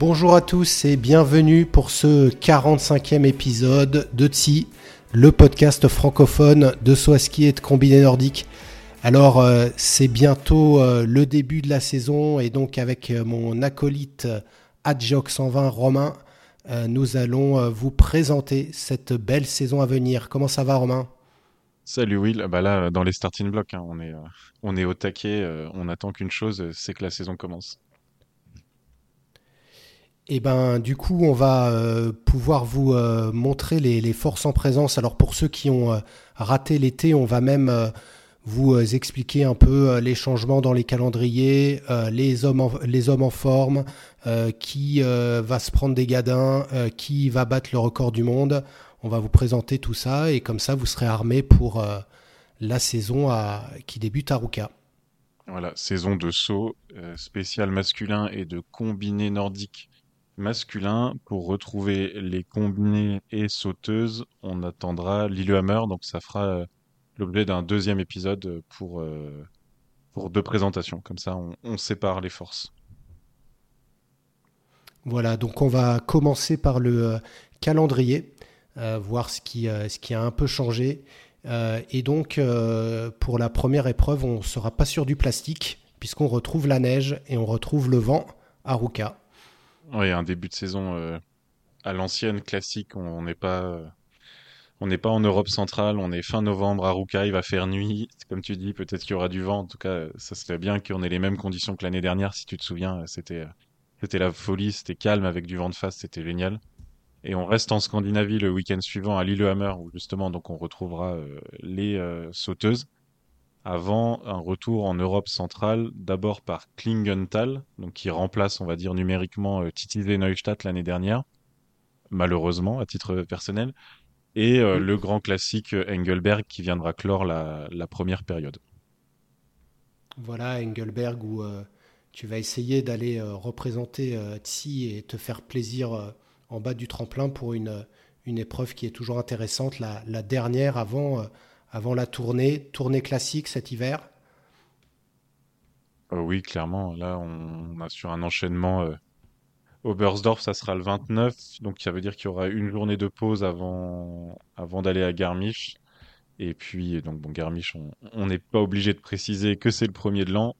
Bonjour à tous et bienvenue pour ce 45e épisode de TSI, le podcast francophone de Swaski et de combiné nordique. Alors euh, c'est bientôt euh, le début de la saison et donc avec euh, mon acolyte Adjoc 120 Romain, nous allons vous présenter cette belle saison à venir. Comment ça va Romain? Salut Will, bah là dans les starting blocks, hein, on, est, on est au taquet, on attend qu'une chose, c'est que la saison commence. Et eh ben, du coup, on va euh, pouvoir vous euh, montrer les, forces en présence. Alors, pour ceux qui ont euh, raté l'été, on va même vous expliquer un peu les changements dans les calendriers, les, hommes en, les hommes en forme, qui va se prendre des gadins, qui va battre le record du monde. On va vous présenter tout ça et comme ça, vous serez armé pour la saison qui débute à Ruka. Voilà, saison de saut spécial masculin et de combiné nordique masculin, pour retrouver les combinés et sauteuses, on attendra Lillehammer, donc ça fera euh, l'objet d'un deuxième épisode pour, euh, pour deux présentations. Comme ça, on, sépare les forces. Voilà, donc on va commencer par le euh, calendrier, voir ce qui, ce qui a un peu changé. et donc, pour la première épreuve, on ne sera pas sur du plastique, puisqu'on retrouve la neige et on retrouve le vent à Ruka. Oui, un début de saison euh, à l'ancienne, classique. On n'est pas, euh, on n'est pas en Europe centrale. On est fin novembre à Ruka. Il va faire nuit. Comme tu dis, peut-être qu'il y aura du vent. En tout cas, ça serait bien qu'on ait les mêmes conditions que l'année dernière. Si tu te souviens, c'était, c'était la folie. C'était calme avec du vent de face. C'était génial. Et on reste en Scandinavie le week-end suivant à Lillehammer où justement donc on retrouvera euh, les sauteuses avant un retour en Europe centrale, d'abord par Klingenthal, donc qui remplace, on va dire, numériquement euh, Titi Neustadt l'année dernière, malheureusement, à titre personnel, et euh, le grand classique euh, Engelberg qui viendra clore la, première période. Voilà, Engelberg, où tu vas essayer d'aller représenter Tsi et te faire plaisir en bas du tremplin pour une, une épreuve qui est toujours intéressante, la, la dernière avant avant la tournée, tournée classique cet hiver? Euh, Oui, clairement. Là, on, a sur un enchaînement. Euh, Obersdorf, ça sera le 29, donc ça veut dire qu'il y aura une journée de pause avant, d'aller à Garmisch. Et puis, donc, bon, Garmisch, on n'est pas obligé de préciser que c'est le premier de l'an.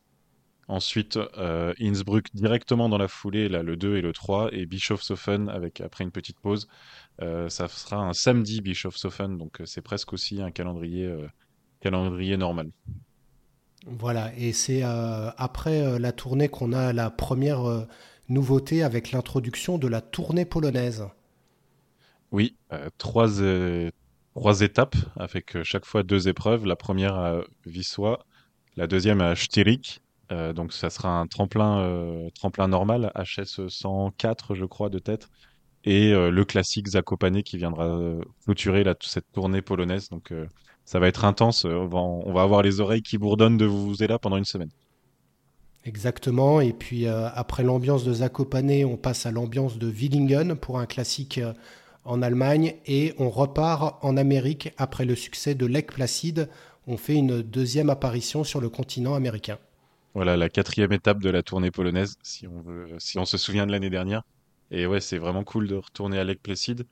Ensuite, euh, Innsbruck directement dans la foulée, là, le 2 et le 3, et Bischofshofen avec après une petite pause. Euh, ça sera un samedi Bischofshofen, donc euh, c'est presque aussi un calendrier, calendrier normal. Voilà, et c'est après la tournée qu'on a la première nouveauté avec l'introduction de la tournée polonaise. Oui, trois, trois étapes avec chaque fois deux épreuves. La première à Wisła, la deuxième à Stirik euh, donc ça sera un tremplin, euh, tremplin normal, HS 104 je crois de tête, et euh, le classique Zakopane qui viendra clôturer cette tournée polonaise. Donc ça va être intense, on va, avoir les oreilles qui bourdonnent de vous là pendant une semaine. Exactement, et puis après l'ambiance de Zakopane, on passe à l'ambiance de Willingen pour un classique en Allemagne, et on repart en Amérique après le succès de Lake Placid. On fait une deuxième apparition sur le continent américain. Voilà la quatrième étape de la tournée polonaise, si on veut, si on se souvient de l'année dernière. Et ouais, c'est vraiment cool de retourner à Lake Placid.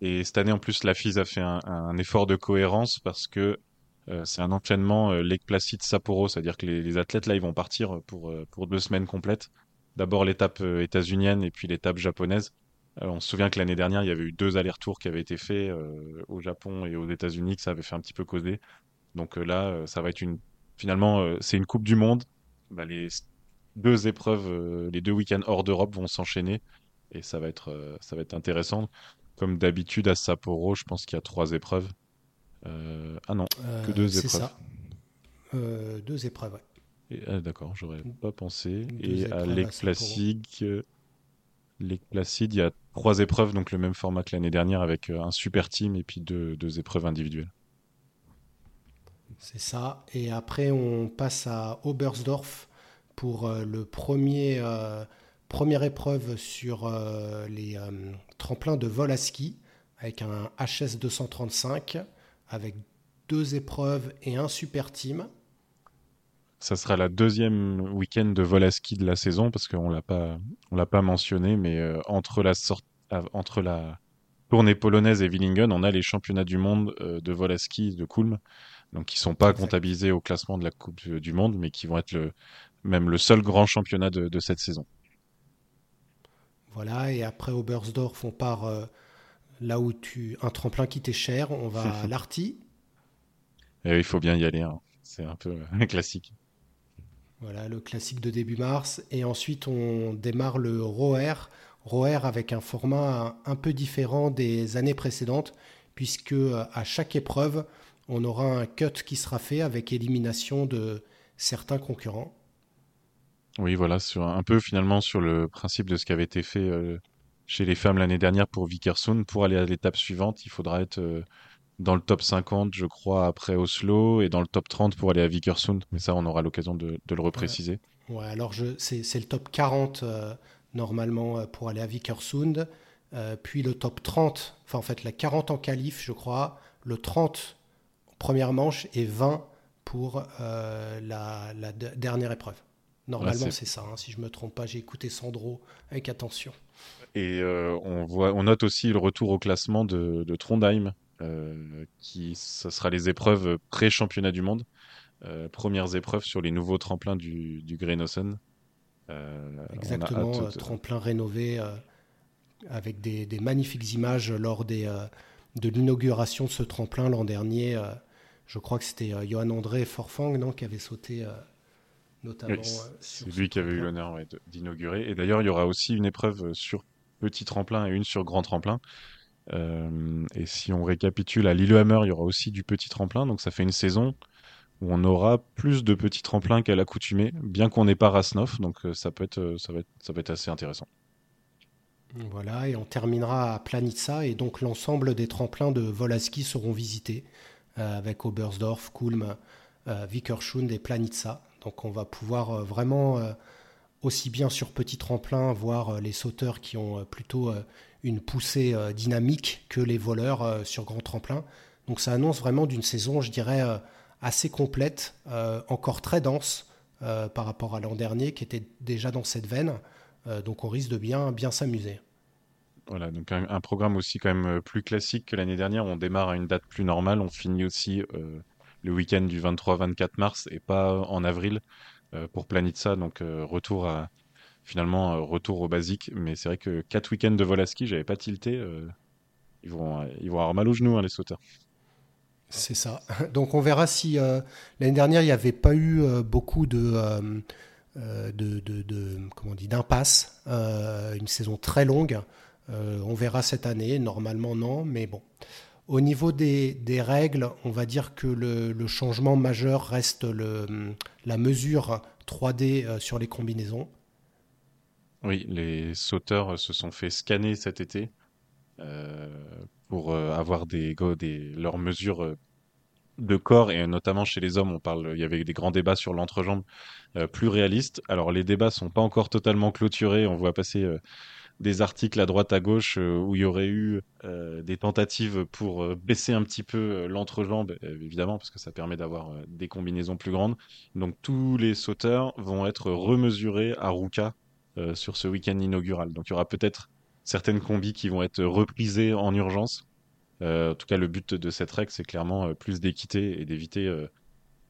Et cette année, en plus, la FIS a fait un, effort de cohérence parce que euh, c'est un enchaînement euh, Lake Placid Sapporo, c'est-à-dire que les, athlètes là, ils vont partir pour euh, pour deux semaines complètes. D'abord l'étape états-unienne et puis l'étape japonaise. on se souvient que l'année dernière, il y avait eu deux allers-retours qui avaient été faits au Japon et aux États-Unis, que ça avait fait un petit peu causer. Donc là, ça va être une finalement, c'est une Coupe du Monde bah, les deux épreuves, les deux week-ends hors d'Europe vont s'enchaîner et ça va être, euh, ça va être intéressant. Comme d'habitude à Sapporo, je pense qu'il y a trois épreuves. Euh, ah non, que deux épreuves. Ça. deux épreuves, ah, D'accord, j'aurais pas pensé. et à les Placide, il y a trois épreuves, donc le même format que l'année dernière avec un super team et puis deux, deux épreuves individuelles. C'est ça. Et après, on passe à Oberstdorf pour le premier, première épreuve sur les tremplins de vol à ski avec un HS 235 avec deux épreuves et un super team. Ça sera la deuxième week-end de vol à ski de la saison parce qu'on l'a pas, on l'a pas mentionné, mais euh, entre la sorte, entre la tournée polonaise et Willingen, on a les championnats du monde euh, de vol à ski de Kulm, donc qui sont pas comptabilisés au classement de la Coupe du Monde, mais qui vont être le, même le seul grand championnat de, cette saison. Voilà, et après Oberstdorf, on part euh, là où tu un tremplin qui t'est cher, on va à l'Arty. il faut bien y aller, hein. c'est un peu un classique. Voilà, le classique de début mars. Et ensuite, on démarre le ROER. ROER avec un format un peu différent des années précédentes, puisque euh, à chaque épreuve, on aura un cut qui sera fait avec élimination de certains concurrents. Oui, voilà, sur un peu finalement sur le principe de ce qui avait été fait euh, chez les femmes l'année dernière pour Vickersund. Pour aller à l'étape suivante, il faudra être euh, dans le top 50, je crois, après Oslo, et dans le top 30 pour aller à Vickersund. Mais ça, on aura l'occasion de, le repréciser. Ouais, alors c'est le top 40 euh, normalement pour aller à Vickersund. puis le top 30, enfin en fait la 40 en qualif, je crois, le 30 première manche et 20 pour la, dernière épreuve. Normalement, c'est ça. Hein. si je me trompe pas, j'ai écouté Sandro avec attention. Et euh, on, voit, on note aussi le retour au classement de, Trondheim, euh, qui ce sera les épreuves pré-championnat du monde. Euh, premières épreuves sur les nouveaux tremplins du, du Exactement, tremplin rénové avec des, magnifiques images lors des, de l'inauguration de ce tremplin l'an dernier. je crois que c'était Johan André Forfang non, qui avait sauté notamment. c'est lui qui avait eu l'honneur d'inaugurer. Et d'ailleurs, il y aura aussi une épreuve sur petit tremplin et une sur grand tremplin. Euh, et si on récapitule à Lillehammer, il y aura aussi du petit tremplin. Donc ça fait une saison où on aura plus de petits tremplins qu'à l'accoutumée, bien qu'on n'ait pas Rasnov. Donc euh, ça peut être, euh, ça va être, ça va être assez intéressant. Voilà, et on terminera à Planitza, et donc l'ensemble des tremplins de Volaski seront visités avec Oberstdorf, Kulm, Vickerschund et Planitza. Donc on va pouvoir vraiment aussi bien sur petit tremplin, voir euh, les sauteurs qui ont euh, plutôt euh, une poussée dynamique que les voleurs sur grand tremplin. Donc ça annonce vraiment d'une saison, je dirais, assez complète, encore très dense par rapport à l'an dernier qui était déjà dans cette veine. donc on risque de bien, bien s'amuser. Voilà, donc un, programme aussi quand même plus classique que l'année dernière. On démarre à une date plus normale, on finit aussi le week-end du 23-24 mars et pas en avril. Euh, pour Planitza. Donc euh, retour à finalement euh, retour au basique. Mais c'est vrai que quatre week-ends de vol à ski, j'avais pas tilté. ils vont ils vont avoir mal aux genoux hein, les sauteurs. C'est ça. Donc on verra si l'année dernière il n'y avait pas eu beaucoup de, comment d'impasse, une saison très longue. on verra cette année. Normalement non, mais bon. Au niveau des, règles, on va dire que le, changement majeur reste la mesure 3D euh, sur les combinaisons. Oui, les sauteurs se sont fait scanner cet été euh, pour euh, avoir des, leurs mesures de corps et notamment chez les hommes, on parle, il y avait des grands débats sur l'entrejambe plus réalistes. Alors les débats sont pas encore totalement clôturés, on voit passer des articles à droite à gauche euh, où il y aurait eu euh, des tentatives pour euh, baisser un petit peu l'entrejambe, évidemment, parce que ça permet d'avoir des combinaisons plus grandes. Donc tous les sauteurs vont être remesurés à Ruka sur ce week-end inaugural. Donc il y aura peut-être certaines combis qui vont être reprisées en urgence. en tout cas, le but de cette règle, c'est clairement plus d'équité et d'éviter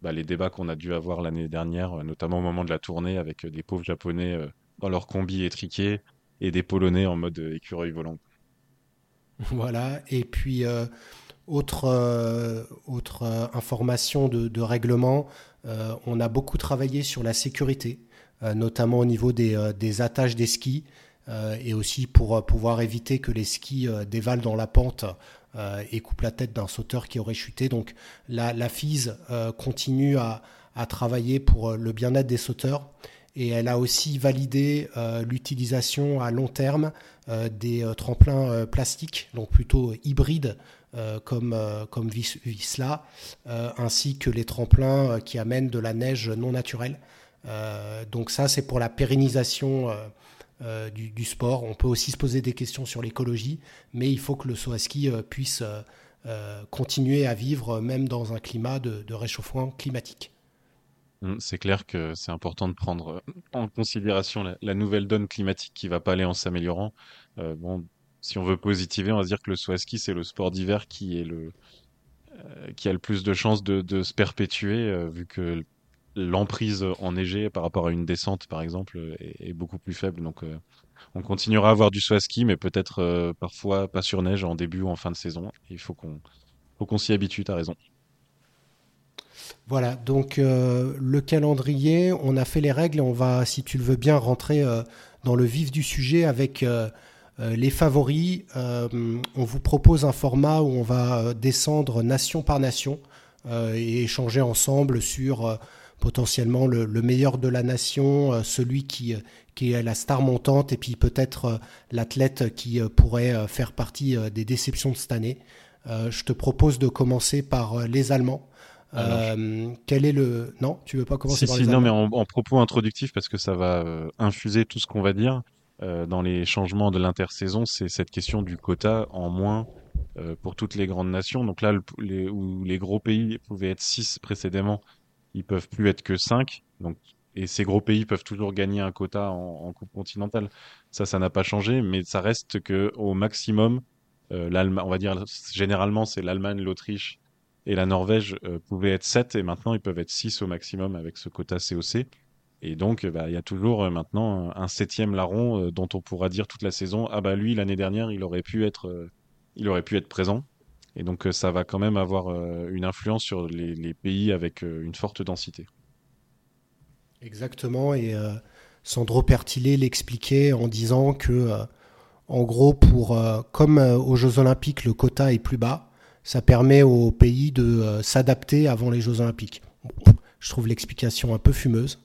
bah, les débats qu'on a dû avoir l'année dernière, notamment au moment de la tournée avec des pauvres japonais dans leur combi étriqué, et des Polonais en mode écureuil volant. Voilà, et puis euh, autre, euh, autre euh, information de, règlement, on a beaucoup travaillé sur la sécurité, notamment au niveau des, attaches des skis. et aussi pour pouvoir éviter que les skis dévalent dans la pente et coupent la tête d'un sauteur qui aurait chuté. Donc la, la continue à, travailler pour le bien-être des sauteurs et elle a aussi validé l'utilisation à long terme des tremplins plastiques, donc plutôt hybrides comme, comme Visla, ainsi que les tremplins qui amènent de la neige non naturelle. donc ça, c'est pour la pérennisation euh, du, sport. On peut aussi se poser des questions sur l'écologie, mais il faut que le saut à ski euh, puisse euh, continuer à vivre même dans un climat de, réchauffement climatique. Hum, c'est clair que c'est important de prendre en considération la, nouvelle donne climatique qui va pas aller en s'améliorant. bon, si on veut positiver, on va dire que le saut c'est le sport d'hiver qui est le qui a le plus de chances de, se perpétuer vu que l'emprise enneigée par rapport à une descente, par exemple, est, beaucoup plus faible. Donc, euh, on continuera à avoir du saut mais peut-être euh, parfois pas sur neige en début ou en fin de saison. Il faut qu'on qu'on s'y habitue, tu as raison. Voilà, donc euh, le calendrier, on a fait les règles on va, si tu le veux bien, rentrer dans le vif du sujet avec les favoris. on vous propose un format où on va descendre nation par nation et échanger ensemble sur potentiellement le, meilleur de la nation, euh, celui qui, euh, qui est la star montante, et puis peut-être euh, l'athlète qui pourrait faire partie des déceptions de cette année. je te propose de commencer par les Allemands. Quel est le non Tu veux pas commencer par les Non, mais en, propos introductif parce que ça va infuser tout ce qu'on va dire dans les changements de l'intersaison. C'est cette question du quota en moins pour toutes les grandes nations. Donc là, les, où les gros pays pouvaient être 6 précédemment, ils peuvent plus être que 5. Donc, et ces gros pays peuvent toujours gagner un quota en, Coupe continentale. Ça, ça n'a pas changé, mais ça reste que au maximum, euh, l'Allemagne, on va dire généralement, c'est l'Allemagne, l'Autriche et la Norvège euh, pouvaient être 7 et maintenant ils peuvent être 6 au maximum avec ce quota COC. Et donc, bah, il y a toujours euh, maintenant un septième larron dont on pourra dire toute la saison, ah bah lui l'année dernière, il aurait pu être, il aurait pu être présent. Et donc euh, ça va quand même avoir euh, une influence sur les, pays avec euh, une forte densité. Exactement, et Sandro Pertillet l'expliquait en disant que, en gros, pour, comme aux Jeux Olympiques, le quota est plus bas, ça permet aux pays de s'adapter avant les Jeux Olympiques. je trouve l'explication un peu fumeuse.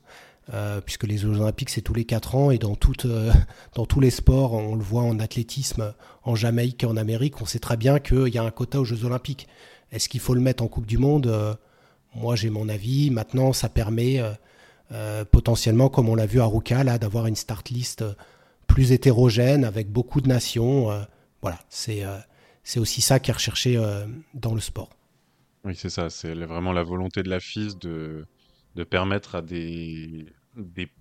Euh, puisque les Jeux Olympiques c'est tous les 4 ans et dans, euh, dans tous les sports, on le voit en athlétisme, en Jamaïque et en Amérique, on sait très bien qu'il y a un quota aux Jeux Olympiques. Est-ce qu'il faut le mettre en Coupe du Monde? Euh, Moi j'ai mon avis. Maintenant ça permet potentiellement, comme on l'a vu à Ruka, là, d'avoir une start list plus hétérogène avec beaucoup de nations. voilà, c'est c'est aussi ça qui est recherché dans le sport. Oui, c'est ça. C'est vraiment la volonté de la FIS de, permettre à des,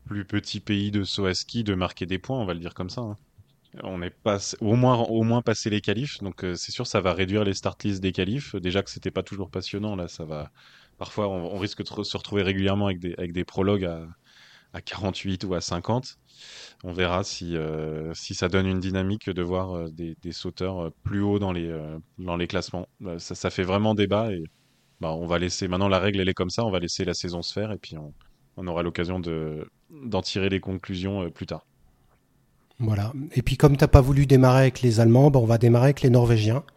plus petits pays de saut à ski de marquer des points, on va le dire comme ça. Hein. On est pas au moins au moins passé les qualifs, donc euh, c'est sûr ça va réduire les start lists des qualifs. Déjà que c'était pas toujours passionnant, là ça va. Parfois on, risque de se retrouver régulièrement avec des avec des prologues à, à 48 ou à 50. On verra si euh, si ça donne une dynamique de voir euh, des, des sauteurs plus haut dans les dans les classements. Ça, ça fait vraiment débat et bah, on va laisser. Maintenant la règle elle est comme ça, on va laisser la saison se faire et puis on on aura l'occasion d'en tirer les conclusions euh, plus tard. Voilà. Et puis comme tu n'as pas voulu démarrer avec les Allemands, ben, on va démarrer avec les Norvégiens.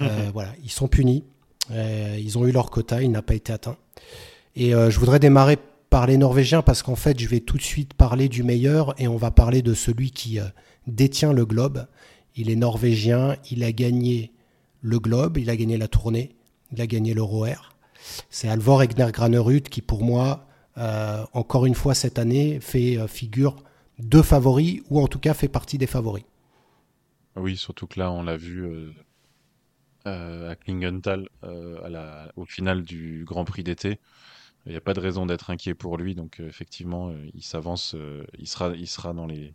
Euh, voilà, ils sont punis. Euh, ils ont eu leur quota, il n'a pas été atteint. Et je voudrais démarrer par les Norvégiens parce qu'en fait, je vais tout de suite parler du meilleur et on va parler de celui qui détient le globe. Il est norvégien, il a gagné le globe, il a gagné la tournée, il a gagné l'Euro Air. C'est Alvor Egner Granerud qui, pour moi, euh, encore une fois cette année, fait euh, figure de favoris, ou en tout cas fait partie des favoris. Oui, surtout que là, on l'a vu euh, à Klingenthal au final du Grand Prix d'été. Il n'y a pas de raison d'être inquiet pour lui, donc effectivement, il s'avance, il sera, il sera dans les,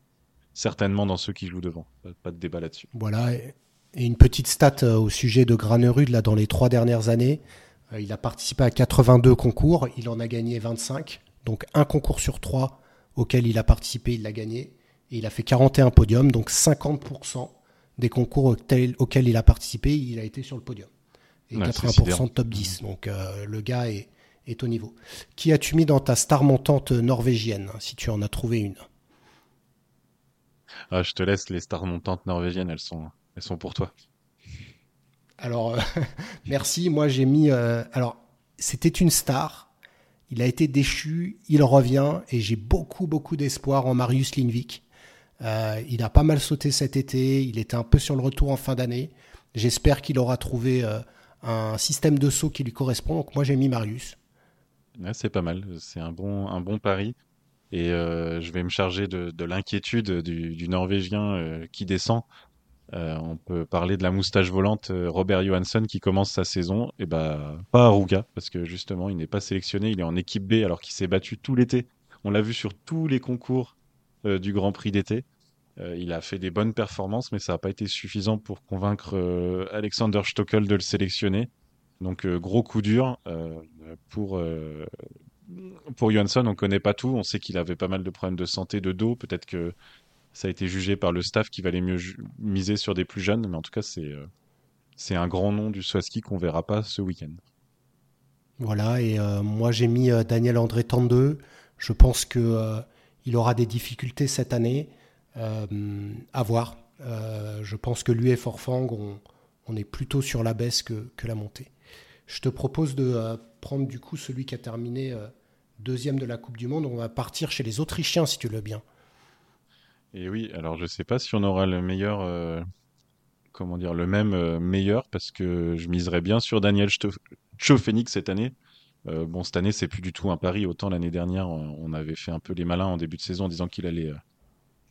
certainement dans ceux qui jouent devant. Pas, de débat là-dessus. Voilà. Et, une petite stat au sujet de Granerud, là, dans les trois dernières années, euh, il a participé à 82 concours, il en a gagné 25. Donc un concours sur trois auquel il a participé, il l'a gagné. Et il a fait 41 podiums, donc 50% des concours auxquels, il a participé, il a été sur le podium. Et 80% de top 10. Donc euh, le gars est, au niveau. Qui as-tu mis dans ta star montante norvégienne, si tu en as trouvé une? Ah, Je te laisse, les stars montantes norvégiennes, elles sont, elles sont pour toi. Alors, euh, merci. Moi, j'ai mis. Euh, alors, c'était une star. Il a été déchu, il revient et j'ai beaucoup, beaucoup d'espoir en Marius Lindvik. Euh, il a pas mal sauté cet été, il était un peu sur le retour en fin d'année. J'espère qu'il aura trouvé un système de saut qui lui correspond. Donc moi j'ai mis Marius. C'est pas mal, c'est un bon, un pari. Et euh, je vais me charger de, l'inquiétude du, Norvégien qui descend. on peut parler de la moustache volante Robert Johansson qui commence sa saison. Et bah pas à Ruga parce que justement il n'est pas sélectionné, il est en équipe B alors qu'il s'est battu tout l'été. On l'a vu sur tous les concours du Grand Prix d'été. Euh, il a fait des bonnes performances, mais ça n'a pas été suffisant pour convaincre euh, Alexander Stockel de le sélectionner. Donc euh, gros coup dur pour pour Johansson. On connaît pas tout. On sait qu'il avait pas mal de problèmes de santé, de dos. Peut-être que ça a été jugé par le staff qui valait mieux miser sur des plus jeunes. Mais en tout cas, c'est un grand nom du Swaski qu'on verra pas ce week-end. Voilà, et moi j'ai mis Daniel André 32. Je pense que il aura des difficultés cette année. Euh, à voir. Euh, je pense que lui et Forfang, on, on, est plutôt sur la baisse que la montée. Je te propose de euh, prendre du coup celui qui a terminé deuxième de la Coupe du Monde. On va partir chez les Autrichiens si tu le veux bien. Et oui, alors je sais pas si on aura le meilleur, comment dire, le même meilleur parce que je miserais bien sur Daniel Chofenix cette année. bon, cette année c'est plus du tout un pari. Autant l'année dernière, on avait fait un peu les malins en début de saison en disant qu'il allait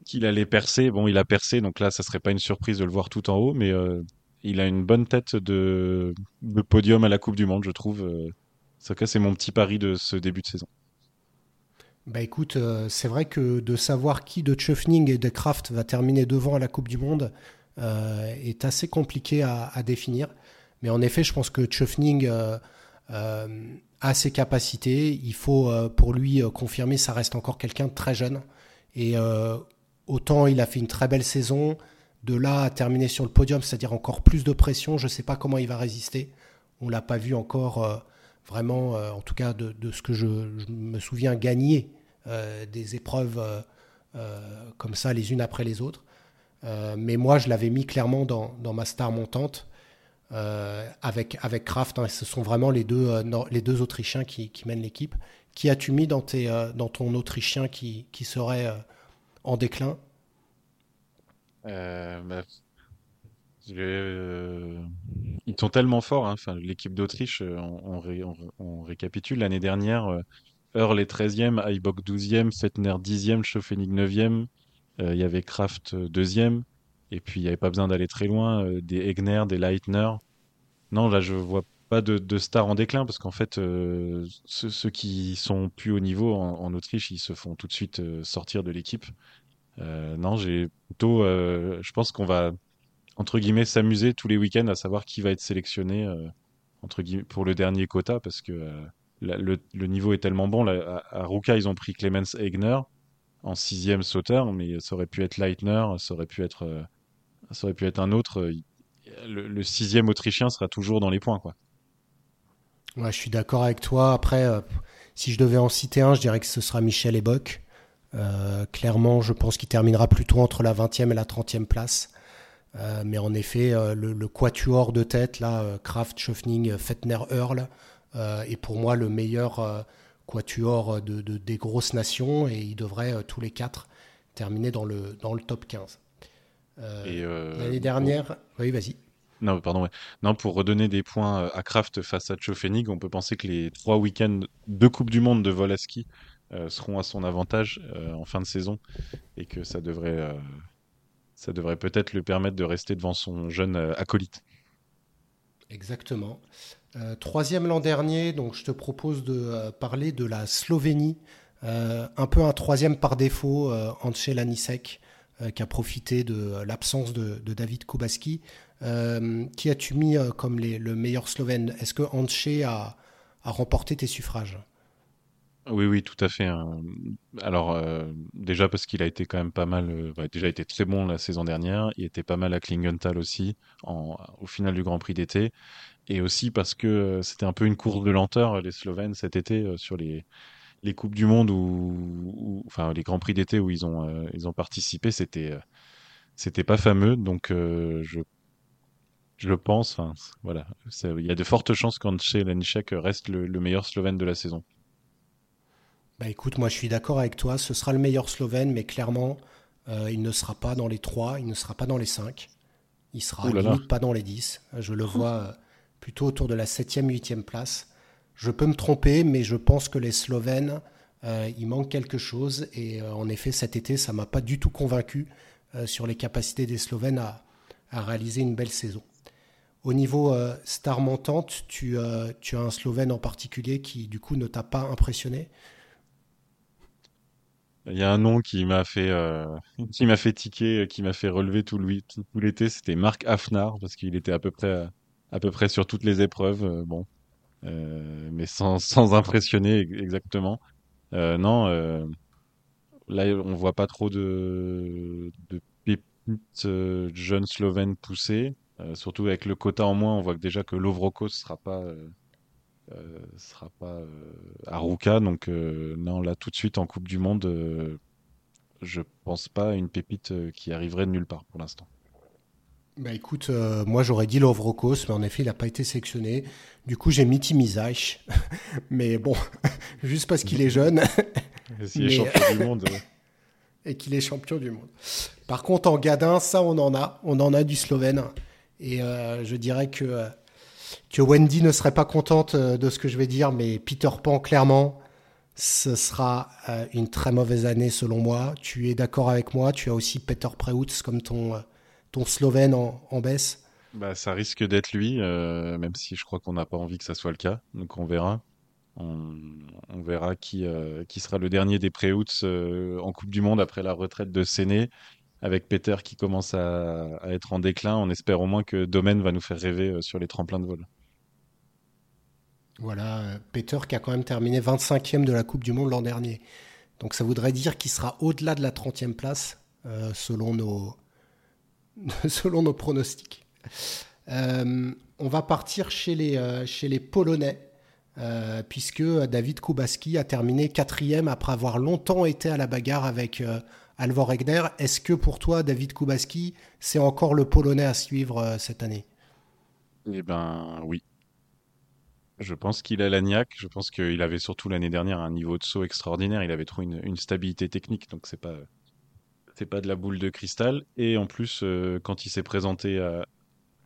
qu'il allait percer. Bon, il a percé, donc là, ça serait pas une surprise de le voir tout en haut, mais euh, il a une bonne tête de, podium à la Coupe du Monde, je trouve. Euh. C'est mon petit pari de ce début de saison. Bah écoute, euh, c'est vrai que de savoir qui de Tschöfning et de Kraft va terminer devant à la Coupe du Monde est assez compliqué à, définir. Mais en effet, je pense que Tschöfning a ses capacités. Il faut pour lui confirmer, ça reste encore quelqu'un de très jeune. Et autant il a fait une très belle saison, de là à terminer sur le podium, c'est-à-dire encore plus de pression, je ne sais pas comment il va résister. On l'a pas vu encore euh, vraiment, euh, en tout cas de, ce que je, me souviens, gagner euh, des épreuves comme ça les unes après les autres. mais moi, je l'avais mis clairement dans, ma star montante. avec, avec Kraft, hein, ce sont vraiment les deux, les deux Autrichiens qui, mènent l'équipe. Qui as-tu mis dans, tes, dans ton Autrichien qui, qui serait en déclin? Bah, euh, Ils sont tellement forts. Hein. Enfin, L'équipe d'Autriche, euh, on, récapitule. L'année dernière, Earl est 13e, Eibok 12e, Fettner 10e, Schoffenig 9e. Il y avait Kraft 2e. Et puis, il n'y avait pas besoin d'aller très loin. des Egner, des Leitner. Non, là, je vois pas de, stars en déclin parce qu'en fait, ceux, qui sont plus haut niveau en, Autriche, ils se font tout de suite sortir de l'équipe. Euh, non, j'ai plutôt, euh, je pense qu'on va entre guillemets s'amuser tous les week-ends à savoir qui va être sélectionné euh, pour le dernier quota parce que le, niveau est tellement bon. Là, à, Ruka, ils ont pris Clemens Egner en sixième sauteur, mais ça aurait pu être Leitner, ça aurait pu être, un autre. Le, sixième autrichien sera toujours dans les points, quoi. Je suis d'accord avec toi. Après, si je devais en citer un, je dirais que ce sera Michel Ebock. Euh, clairement, je pense qu'il terminera plutôt entre la 20e et la 30e place. Euh, mais en effet, euh, le, quatuor de tête, là, Kraft, Schöfning, Fettner, Earl, est pour moi le meilleur quatuor de, des grosses nations et ils devraient tous les quatre terminer dans le, dans le top 15. L'année dernière, oui, vas-y. Non, pardon. Non, pour redonner des points à Kraft face à Chofenig, on peut penser que les trois week-ends de Coupe du Monde de Volaski euh, seront à son avantage euh, en fin de saison et que ça devrait, euh, devrait peut-être le permettre de rester devant son jeune acolyte. Exactement. troisième l'an dernier, donc je te propose de parler de la Slovénie. un peu un troisième par défaut, Anche Lanisek, qui a profité de l'absence de, David Kubaski. qui as-tu mis comme le meilleur Slovène? Est-ce que Anche a, a remporté tes suffrages? Oui, oui, tout à fait. Hein. Alors, euh, déjà parce qu'il a été quand même pas mal, euh, bah, déjà été très bon la saison dernière, il était pas mal à Klingenthal aussi, en, au final du Grand Prix d'été, et aussi parce que euh, c'était un peu une course de lenteur, les Slovènes, cet été, sur les, les Coupes du Monde, ou enfin, les Grands Prix d'été où ils ont, ils ont participé, c'était c'était pas fameux, donc je, je pense, voilà, il y a de fortes chances qu'Andrzej Lanišek reste le, le meilleur Slovène de la saison. Bah écoute, moi je suis d'accord avec toi, ce sera le meilleur Slovène, mais clairement, euh, il ne sera pas dans les 3, il ne sera pas dans les 5, il sera limite pas dans les 10. Je le vois euh, plutôt autour de la 7e, 8e place. Je peux me tromper, mais je pense que les Slovènes, euh, il manque quelque chose. Et en effet, cet été, ça m'a pas du tout convaincu sur les capacités des Slovènes à, à, réaliser une belle saison. Au niveau star montante, tu, tu as un Slovène en particulier qui, du coup, ne t'a pas impressionné? Il y a un nom qui m'a fait, euh, qui m'a fait tiquer, qui m'a fait relever tout l'été, c'était Marc Hafnar, parce qu'il était à peu près, à peu près sur toutes les épreuves, euh, bon, euh, mais sans, sans impressionner exactement. non, là, on voit pas trop de, de pépites jeunes slovènes poussées, surtout avec le quota en moins, on voit déjà que Lovrokos sera pas euh, sera pas euh, à Ruka. Donc euh, non, là tout de suite en Coupe du Monde, je pense pas à une pépite qui arriverait de nulle part pour l'instant. Bah écoute, moi j'aurais dit Lovrokos, mais en effet il n'a pas été sélectionné. Du coup j'ai mis Timizach, mais bon, juste parce qu'il est jeune. S'il est champion du monde. Et qu'il est champion du monde. Par contre en Gadin, ça on en a, on en a du Slovène. Et je dirais que que Wendy ne serait pas contente euh, de ce que je vais dire, mais Peter Pan, clairement, ce sera euh, une très mauvaise année selon moi. Tu es d'accord avec moi Tu as aussi Peter Preutz comme ton, euh, ton Slovène en, baisse bah, Ça risque d'être lui, même si je crois qu'on n'a pas envie que ça soit le cas. Donc on verra. On, verra qui, qui sera le dernier des Preutz en Coupe du Monde après la retraite de Séné avec Peter qui commence à, être en déclin. On espère au moins que Domaine va nous faire rêver euh, sur les tremplins de vol. Voilà, euh, Peter qui a quand même terminé 25e de la Coupe du Monde l'an dernier. Donc ça voudrait dire qu'il sera au-delà de la 30e place euh, selon, nos... selon nos pronostics. on va partir chez les, chez les Polonais. puisque David Kubaski a terminé quatrième après avoir longtemps été à la bagarre avec Alvor Egner. Est-ce que pour toi, David Kubaski, c'est encore le Polonais à suivre euh, cette année? Eh ben oui. Je pense qu'il a l'agnac. Je pense qu'il avait surtout l'année dernière un niveau de saut extraordinaire. Il avait trouvé une, stabilité technique, donc c'est pas c'est pas de la boule de cristal. Et en plus, euh, quand il s'est présenté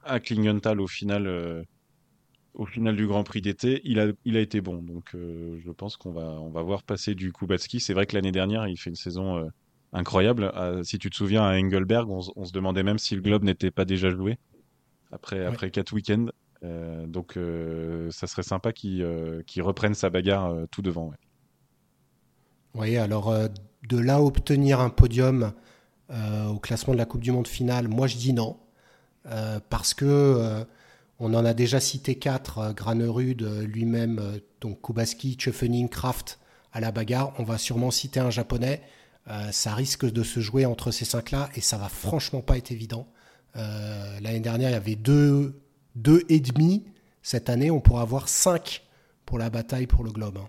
à, Klingenthal au final, euh, au final du Grand Prix d'été, il a, il a été bon. Donc je pense qu'on va, on va voir passer du Kubaski. C'est vrai que l'année dernière, il fait une saison incroyable. Euh, si tu te souviens, à Engelberg, on, se demandait même si le globe n'était pas déjà joué après, après quatre week-ends. Euh, donc, euh, ça serait sympa qu'il reprenne sa bagarre tout devant. Oui, alors de là obtenir un podium au classement de la Coupe du Monde finale, moi je dis non. parce que on en a déjà cité quatre, Granerud lui-même, donc Kubaski, Tchefening, Kraft à la bagarre. On va sûrement citer un japonais. Euh, ça risque de se jouer entre ces cinq-là et ça va franchement pas être évident. Euh, l'année dernière, il y avait deux, deux et demi. Cette année, on pourra avoir cinq pour la bataille pour le globe. Hein.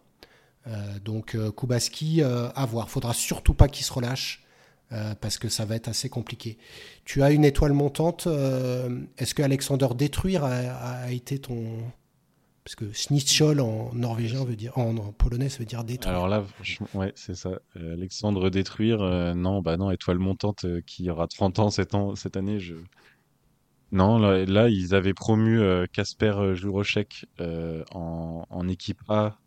Euh, donc Kubaski, à voir. Faudra surtout pas qu'il se relâche parce que ça va être assez compliqué. Tu as une étoile montante. Est-ce que Alexander Détruire a été ton, parce que Snitchol en norvégien veut dire, en, polonais, ça veut dire détruire. Alors là, ouais, c'est ça. Euh, Alexandre détruire, euh, non, bah non, étoile montante euh, qui aura 30 ans cette, cette année. Je... Non, là, ils avaient promu Casper Jurocek en, en, équipe A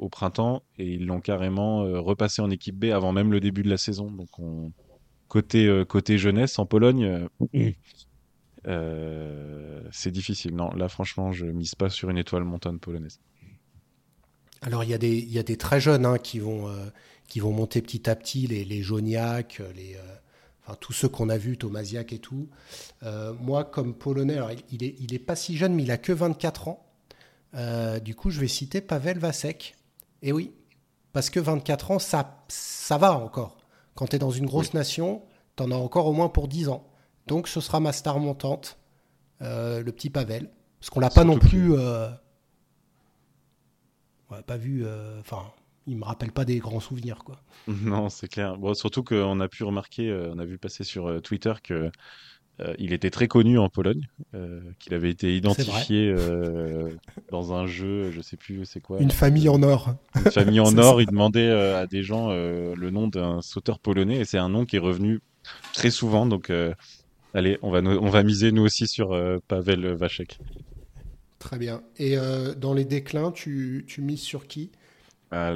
au printemps et ils l'ont carrément repassé en équipe B avant même le début de la saison. Donc on... côté côté jeunesse en Pologne. Euh, c'est difficile. Non, là, franchement, je mise pas sur une étoile montante polonaise. Alors, il y, a des, il y a des très jeunes hein, qui, vont, euh, qui vont monter petit à petit, les, les Joniak, les, euh, enfin, tous ceux qu'on a vus, Tomasiak et tout. moi, comme polonais, alors, il, est, il est pas si jeune, mais il a que 24 ans. du coup, je vais citer Pavel Vasek. Et oui, parce que 24 ans, ça, ça va encore. Quand tu es dans une grosse nation, tu en as encore au moins pour 10 ans. Donc ce sera ma star montante, euh, le petit Pavel. Parce qu'on l'a pas non plus. Euh... pas vu. Euh, enfin, il me rappelle pas des grands souvenirs, quoi. Non, c'est clair. Bon, surtout qu'on a pu remarquer, euh, on a vu passer sur Twitter que Euh, il était très connu en Pologne, euh, qu'il avait été identifié euh, dans un jeu, je sais plus c'est quoi. Une famille en or. Une famille en or. Il demandait à des gens le nom d'un sauteur polonais et c'est un nom qui est revenu très souvent. Donc, allez, on va on va miser nous aussi sur Pavel Vachek. Très bien. Et dans les déclins, tu, tu mises sur qui? Bah,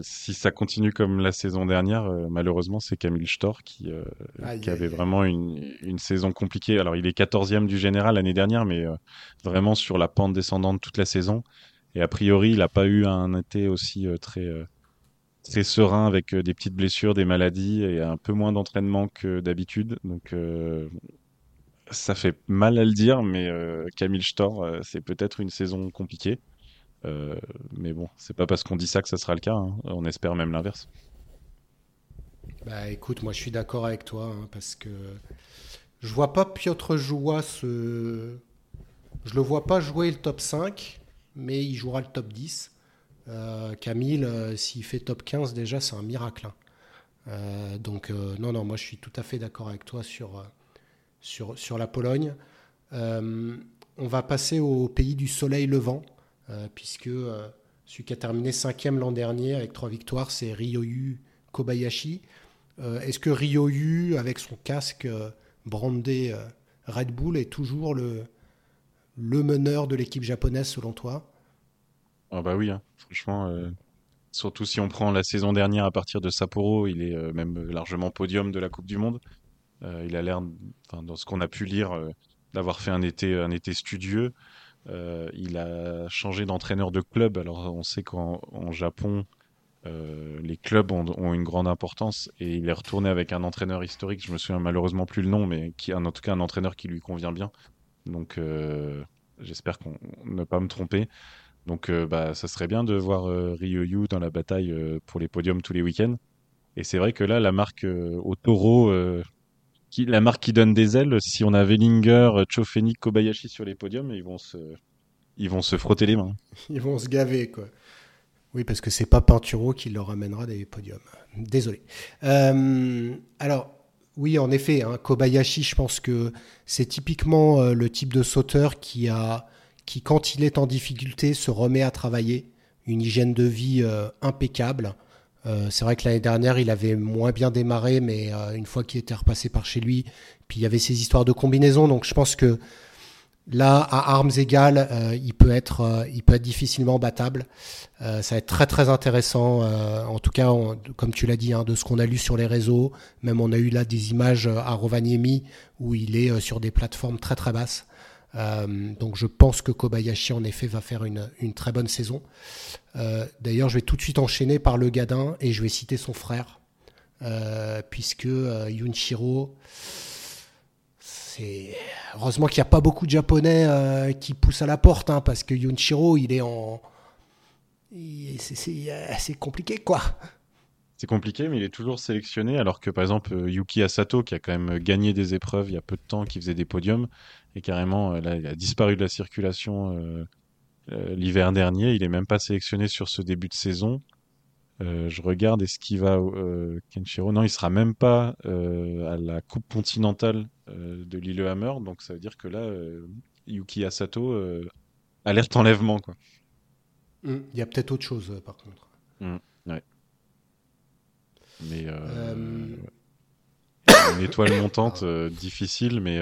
si ça continue comme la saison dernière, euh, malheureusement, c'est Camille Stor qui, euh, qui avait vraiment une, une, saison compliquée. Alors, il est 14e du général l'année dernière, mais euh, vraiment sur la pente descendante toute la saison. Et a priori, il n'a pas eu un été aussi très, très serein avec des petites blessures, des maladies et un peu moins d'entraînement que d'habitude. Donc, ça fait mal à le dire, mais Camille Stor, c'est peut-être une saison compliquée. Euh, mais bon, c'est pas parce qu'on dit ça que ça sera le cas. Hein. On espère même l'inverse. Bah écoute, moi je suis d'accord avec toi hein, parce que je vois pas Piotr Joua se. Je le vois pas jouer le top 5, mais il jouera le top 10. Euh, Camille, euh, s'il fait top 15, déjà c'est un miracle. Hein. donc non, non, moi je suis tout à fait d'accord avec toi sur, la Pologne. on va passer au pays du soleil levant. Euh, puisque euh, celui qui a terminé cinquième l'an dernier avec trois victoires, c'est Ryoyu Kobayashi. Euh, est-ce que Ryoyu, avec son casque brandé Red Bull, est toujours le meneur de l'équipe japonaise selon toi? Ah bah oui, hein. franchement, surtout si on prend la saison dernière à partir de Sapporo, il est même largement podium de la Coupe du Monde. il a l'air, dans ce qu'on a pu lire, d'avoir fait un été, un été studieux. Euh, il a changé d'entraîneur de club. Alors on sait qu'en Japon, euh, les clubs ont, une grande importance et il est retourné avec un entraîneur historique. Je me souviens malheureusement plus le nom, mais qui en tout cas un entraîneur qui lui convient bien. Donc euh, j'espère qu'on ne pas me tromper. Donc bah ça serait bien de voir Ryoyu dans la bataille pour les podiums tous les week-ends. Et c'est vrai que là la marque au taureau la marque qui donne des ailes, si on a Wellinger, Chofeni, Kobayashi sur les podiums, ils vont se, frotter les mains. Ils vont se gaver, quoi. Oui, parce que c'est pas Pinturo qui leur amènera des podiums. Désolé. Euh, alors, oui, en effet, hein, Kobayashi, je pense que c'est typiquement euh, le type de sauteur qui a, qui quand il est en difficulté, se remet à travailler, une hygiène de vie euh, impeccable. Euh, c'est vrai que l'année dernière, il avait moins bien démarré, mais euh, une fois qu'il était repassé par chez lui, puis il y avait ces histoires de combinaison. Donc je pense que là, à armes égales, il peut être, il peut difficilement battable. ça va être très très intéressant. en tout cas, comme tu l'as dit, hein, de ce qu'on a lu sur les réseaux. Même on a eu là des images à Rovaniemi où il est sur des plateformes très très basses. Euh, donc je pense que Kobayashi en effet va faire une, très bonne saison. Euh, d'ailleurs je vais tout de suite enchaîner par le Gadin et je vais citer son frère, euh, puisque Yunshiro, c'est heureusement qu'il n'y a pas beaucoup de Japonais qui poussent à la porte, hein, parce que Yunshiro il est en... C'est compliqué quoi. C'est compliqué, mais il est toujours sélectionné, alors que par exemple Yuki Asato, qui a quand même gagné des épreuves il y a peu de temps, qui faisait des podiums, et carrément, euh, là, il a disparu de la circulation euh, euh, l'hiver dernier. Il est même pas sélectionné sur ce début de saison. je regarde est-ce qu'il va Kenshiro non il sera même pas à la coupe continentale de Lillehammer donc ça veut dire que là Yuki Asato alerte enlèvement quoi hum, il y a peut-être autre chose par contre hum, ouais. mais une étoile montante difficile mais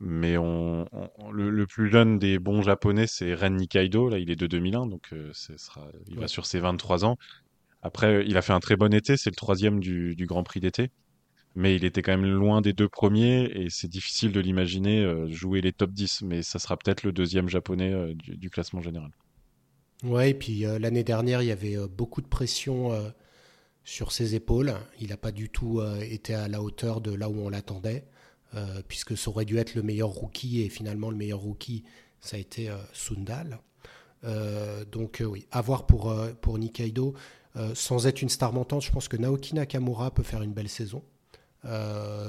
mais on, le, plus jeune des bons japonais, c'est Ren Nikaido. Là, il est de 2001, donc euh, sera, il va sur ses 23 ans. Après, il a fait un très bon été. C'est le troisième du, du Grand Prix d'été. Mais il était quand même loin des deux premiers et c'est difficile de l'imaginer euh, jouer les top 10. Mais ça sera peut-être le deuxième japonais euh, du, du, classement général. Ouais, et puis l'année dernière, il y avait beaucoup de pression sur ses épaules. Il n'a pas du tout été à la hauteur de là où on l'attendait. Euh, puisque ça aurait dû être le meilleur rookie et finalement le meilleur rookie, ça a été euh, Sundal. Euh, donc oui, à voir pour, pour Nikaido. sans être une star montante, je pense que Naoki Nakamura peut faire une belle saison.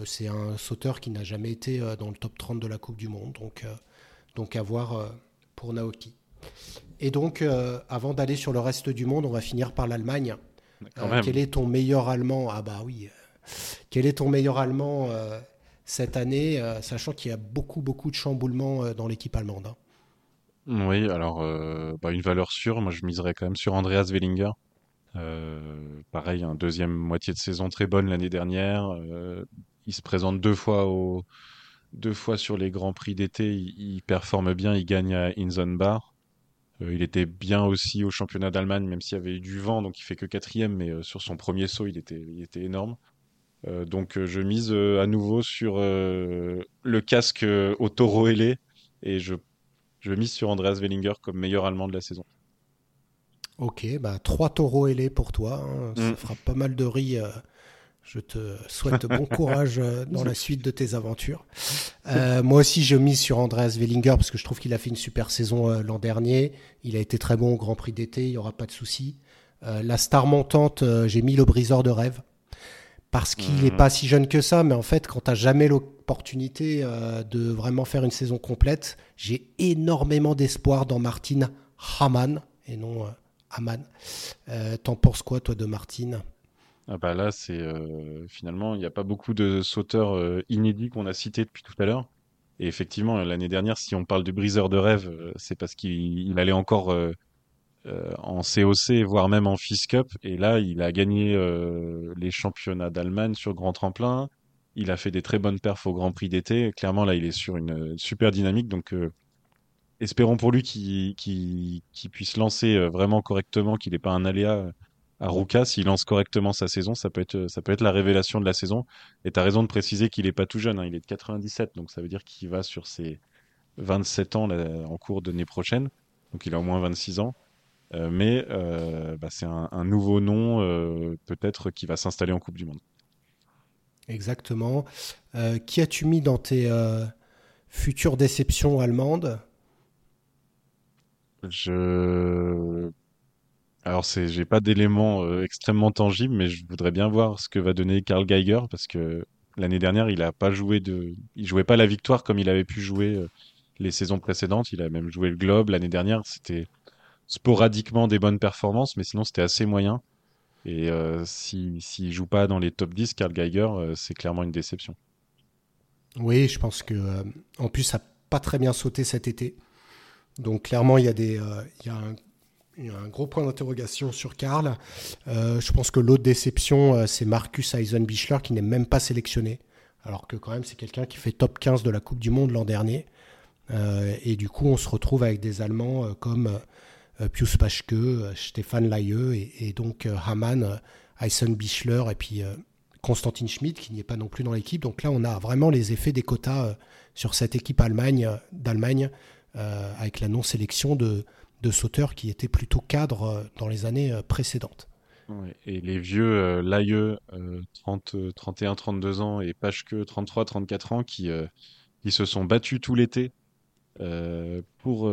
c'est un sauteur qui n'a jamais été dans le top 30 de la Coupe du Monde, donc, donc à voir pour Naoki. Et donc, avant d'aller sur le reste du monde, on va finir par l'Allemagne. quel est ton meilleur Allemand? Ah bah oui. quel est ton meilleur Allemand cette année, sachant qu'il y a beaucoup, beaucoup de chamboulements dans l'équipe allemande. Hein. Oui, alors bah, une valeur sûre, moi je miserais quand même sur Andreas Wellinger. pareil, un deuxième moitié de saison très bonne l'année dernière. il se présente deux fois sur les grands prix d'été. Il, performe bien, il gagne à Inzonbar. Euh, il était bien aussi au championnat d'Allemagne, même s'il y avait eu du vent, donc il fait que quatrième, mais euh, sur son premier saut, il était énorme. Euh, donc je mise à nouveau sur le casque au taureau ailé et je, je mise sur Andreas Wellinger comme meilleur allemand de la saison. Ok, bah trois taureaux ailés pour toi. Hein. Ça mm. fera pas mal de riz je te souhaite bon courage euh, dans la suite de tes aventures. Euh, moi aussi, je mise sur Andreas Wellinger parce que je trouve qu'il a fait une super saison euh, l'an dernier. Il a été très bon au Grand Prix d'été, il n'y aura pas de souci. la star montante, j'ai mis le briseur de rêve parce qu'il n'est mhm. pas si jeune que ça, mais en fait, quand tu n'as jamais l'opportunité de vraiment faire une saison complète, j'ai énormément d'espoir dans Martin Hamann et non Hamann. T'en penses quoi, toi, de Martin? Ah bah là, c'est euh, finalement, il n'y a pas beaucoup de sauteurs euh, inédits qu'on a cités depuis tout à l'heure. Et effectivement, l'année dernière, si on parle de briseur de rêve, euh, c'est parce qu'il allait encore en COC, voire même en FIS Cup. Et là, il a gagné les championnats d'Allemagne sur grand tremplin. Il a fait des très bonnes perfs au Grand Prix d'été. Clairement, là, il est sur une super dynamique. Donc, espérons pour lui qu'il puisse lancer vraiment correctement, qu'il n'ait pas un aléa à Ruka, s'il lance correctement sa saison, ça peut être, ça peut être la révélation de la saison. Et tu as raison de préciser qu'il n'est pas tout jeune, hein, il est de 97, donc ça veut dire qu'il va sur ses 27 ans en cours d'année prochaine. Donc il a au moins 26 ans. Euh, mais euh, bah, c'est un, nouveau nom, euh, peut-être, qui va s'installer en Coupe du Monde. Exactement. qui as-tu mis dans tes futures déceptions allemandes? Je alors, c'est, j'ai pas d'éléments euh, extrêmement tangibles, mais je voudrais bien voir ce que va donner Karl Geiger parce que l'année dernière, il a pas joué de, il jouait pas la victoire comme il avait pu jouer euh, les saisons précédentes. Il a même joué le Globe l'année dernière. C'était sporadiquement des bonnes performances, mais sinon c'était assez moyen. Et euh, s'il si, joue pas dans les top 10, Karl Geiger, c'est clairement une déception. Oui, je pense que en plus, ça n'a pas très bien sauté cet été. Donc clairement, il y a des, il y a un il y a un gros point d'interrogation sur Karl. Euh, je pense que l'autre déception, euh, c'est Marcus Eisenbichler qui n'est même pas sélectionné. Alors que quand même, c'est quelqu'un qui fait top 15 de la Coupe du Monde l'an dernier. Euh, et du coup, on se retrouve avec des Allemands comme Pius Paschke, Stéphane Laïeux et, donc Hamann, Eisenbichler et puis Konstantin Schmidt qui n'y est pas non plus dans l'équipe. Donc là, on a vraiment les effets des quotas sur cette équipe Allemagne, d'Allemagne avec la non-sélection de sauteurs qui étaient plutôt cadres euh, dans les années euh, précédentes. et les vieux euh, Laïeux, 30, 31, 32 ans, et Pachke, 33, 34 ans, qui, qui se sont battus tout l'été pour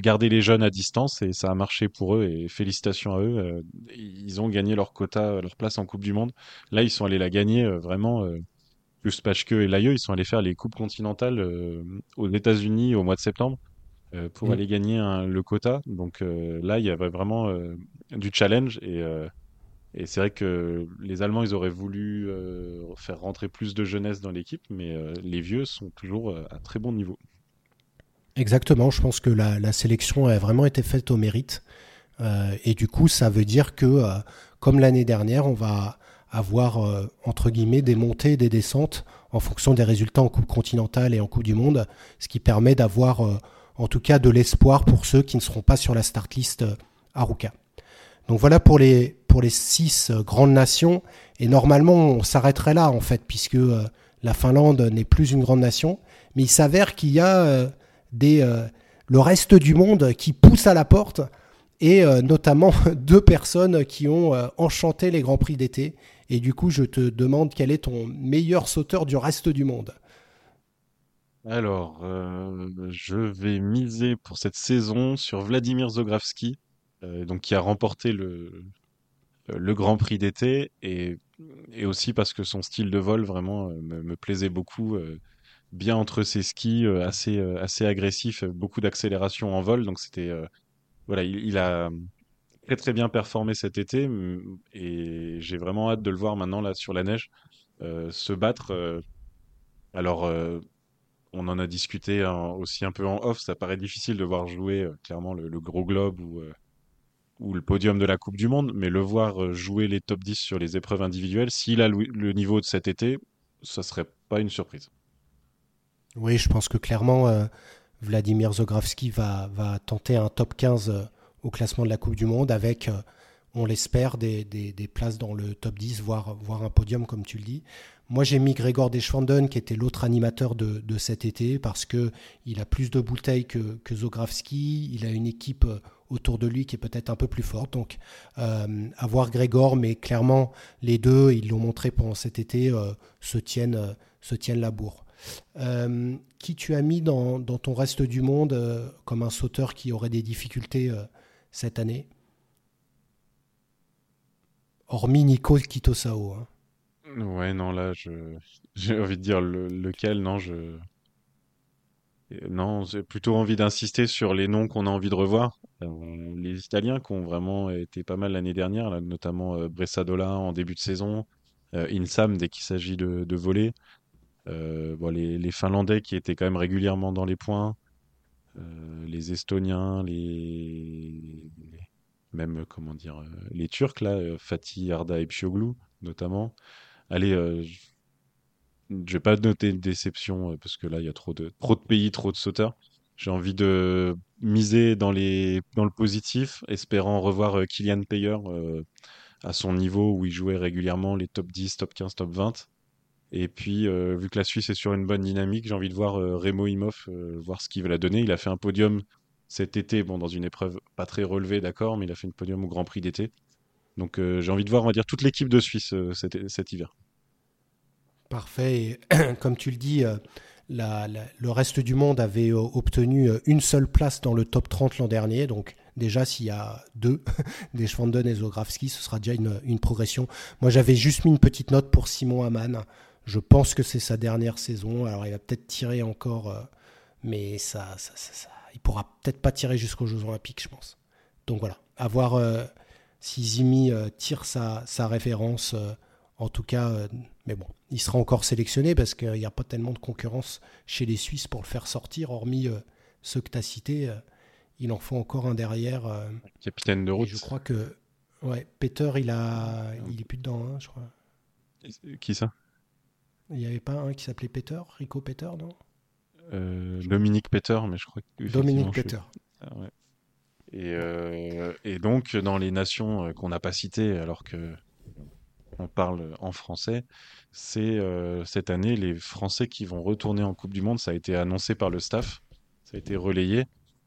garder les jeunes à distance, et ça a marché pour eux, et félicitations à eux. ils ont gagné leur quota, leur place en Coupe du Monde. Là, ils sont allés la gagner vraiment. plus Pachke et Laïeux, ils sont allés faire les Coupes continentales aux États-Unis au mois de septembre. Euh, pour mm. aller gagner le quota. Donc euh, là, il y avait vraiment euh, du challenge et, et c'est vrai que les Allemands, ils auraient voulu faire rentrer plus de jeunesse dans l'équipe, mais les vieux sont toujours à très bon niveau. Exactement, je pense que la, sélection a vraiment été faite au mérite. et du coup, ça veut dire que, comme l'année dernière, on va avoir, entre guillemets, des montées et des descentes en fonction des résultats en Coupe continentale et en Coupe du Monde, ce qui permet d'avoir en tout cas de l'espoir pour ceux qui ne seront pas sur la start list euh, Aruka. Donc voilà pour les, pour les six euh, grandes nations. Et normalement, on s'arrêterait là, en fait, puisque euh, la Finlande n'est plus une grande nation. Mais il s'avère qu'il y a des, le reste du monde qui pousse à la porte, et notamment deux personnes qui ont enchanté les Grands Prix d'été. Et du coup, je te demande quel est ton meilleur sauteur du reste du monde. Alors, euh, je vais miser pour cette saison sur Vladimir Zogravski, euh, donc qui a remporté le, euh, le Grand Prix d'été et, et aussi parce que son style de vol vraiment me, plaisait beaucoup, bien entre ses skis, assez assez agressif, beaucoup d'accélération en vol, donc c'était voilà, il, a très très bien performé cet été et j'ai vraiment hâte de le voir maintenant là sur la neige se battre Alors, on en a discuté aussi un peu en off. Ça paraît difficile de voir jouer clairement le, gros globe ou, ou le podium de la Coupe du Monde, mais le voir jouer les top 10 sur les épreuves individuelles, s'il a le, niveau de cet été, ça serait pas une surprise. Oui, je pense que clairement, Vladimir Zogravski va, tenter un top 15 au classement de la Coupe du Monde avec on l'espère, des, places dans le top 10, voire, un podium, comme tu le dis. Moi, j'ai mis Grégor Deschwanden, qui était l'autre animateur de, cet été, parce que il a plus de bouteilles que, Zogravski. Il a une équipe euh, autour de lui qui est peut-être un peu plus forte. Donc, euh, avoir Grégor, mais clairement, les deux, ils l'ont montré pendant cet été, euh, se tiennent la bourre. Qui tu as mis dans, ton reste du monde comme un sauteur qui aurait des difficultés cette année? Hormis Nico Kitosao. Hein. Ouais, non, là, j'ai envie de dire lequel, non, je non, j'ai plutôt envie d'insister sur les noms qu'on a envie de revoir. Euh, les Italiens qui ont vraiment été pas mal l'année dernière, notamment euh, Bressadola en début de saison, euh, Insam dès qu'il s'agit de voler. Bon, les, Finlandais qui étaient quand même régulièrement dans les points, les Estoniens, les, même comment dire, les Turcs là, Fatih, Arda et Pioglu notamment allez, euh, je vais pas noter une déception euh, parce que là, il y a trop de, trop de pays, trop de sauteurs. J'ai envie de miser dans, les, dans le positif, espérant revoir euh, Kylian Payer à son niveau où il jouait régulièrement les top 10, top 15, top 20. Et puis, vu que la Suisse est sur une bonne dynamique, j'ai envie de voir Remo Imhoff, voir ce qu'il va la donner. Il a fait un podium cet été, bon, dans une épreuve pas très relevée, d'accord, mais il a fait un podium au Grand Prix d'été. Donc euh, j'ai envie de voir, on va dire, toute l'équipe de Suisse euh, cet, hiver. Parfait. comme tu le dis, euh, le reste du monde avait obtenu une seule place dans le top 30 l'an dernier. Donc déjà, s'il y a deux, des Schwanden et Zografski, ce sera déjà une, progression. Moi, j'avais juste mis une petite note pour Simon Hamann. Je pense que c'est sa dernière saison. Alors, il va peut-être tirer encore, mais ça, ça, ça, il pourra peut-être pas tirer jusqu'aux Jeux Olympiques, je pense. Donc voilà, avoir si Zimi euh, tire sa, référence, euh, en tout cas, euh, mais bon, il sera encore sélectionné parce qu'il n'y a pas tellement de concurrence chez les Suisses pour le faire sortir, hormis ceux que tu as cités. il en faut encore un derrière. Capitaine de route. Je crois que ouais, Peter, il, a, il est plus dedans, hein, je crois. Qui ça? Il n'y avait pas un qui s'appelait Peter, Rico Peter, non? Dominique Peter, mais je crois que. Dominique Peter. Ah, ouais. Euh, et, donc, dans les nations euh, qu'on n'a pas citées, alors que on parle en français, c'est euh, cette année les Français qui vont retourner en Coupe du Monde. Ça a été annoncé par le staff, ça a été relayé.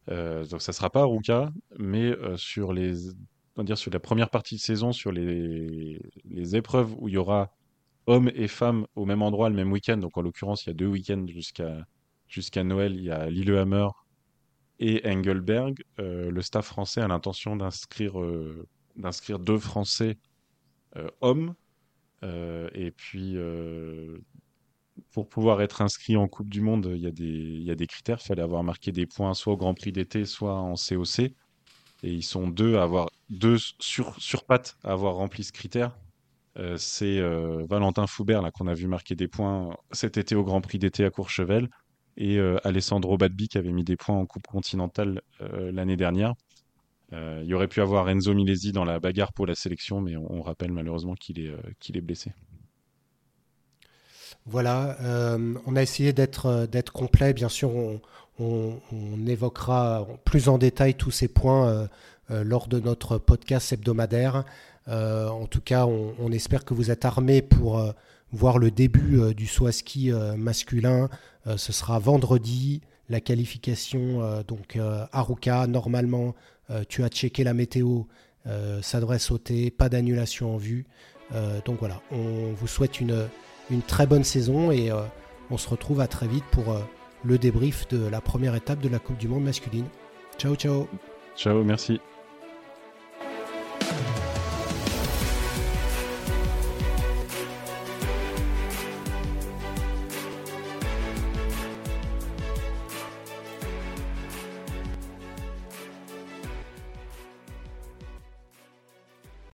donc, ça sera pas Ruka, mais sur les, on dire sur la première partie de saison, sur les, les épreuves où il y aura hommes et femmes au même endroit le même week-end. Donc, en l'occurrence, il y a deux week-ends jusqu'à jusqu'à Noël. Il y a Lillehammer et Engelberg, euh, le staff français a l'intention d'inscrire euh, deux Français euh, hommes. et puis, pour pouvoir être inscrit en Coupe du Monde, il y, a des, il y a des critères. Il fallait avoir marqué des points soit au Grand Prix d'été, soit en COC. Et ils sont deux à avoir deux sur, sur pattes à avoir rempli ce critère. C'est Valentin Foubert là qu'on a vu marquer des points cet été au Grand Prix d'été à Courchevel et euh, Alessandro Badbi qui avait mis des points en Coupe continentale euh, l'année dernière. Euh, il aurait pu avoir Enzo Milesi dans la bagarre pour la sélection, mais on, rappelle malheureusement qu'il est, qu'il est blessé. Voilà, on a essayé d'être d'être complet. Bien sûr, on, évoquera plus en détail tous ces points lors de notre podcast hebdomadaire. En tout cas, on, espère que vous êtes armés pour voir le début du saut à ski masculin euh, ce sera vendredi. La qualification, donc Aruka, normalement, euh, tu as checké la météo, euh, ça devrait sauter, pas d'annulation en vue. donc voilà, on vous souhaite une, une très bonne saison et on se retrouve à très vite pour le débrief de la première étape de la Coupe du Monde masculine. Ciao, ciao. Ciao, merci.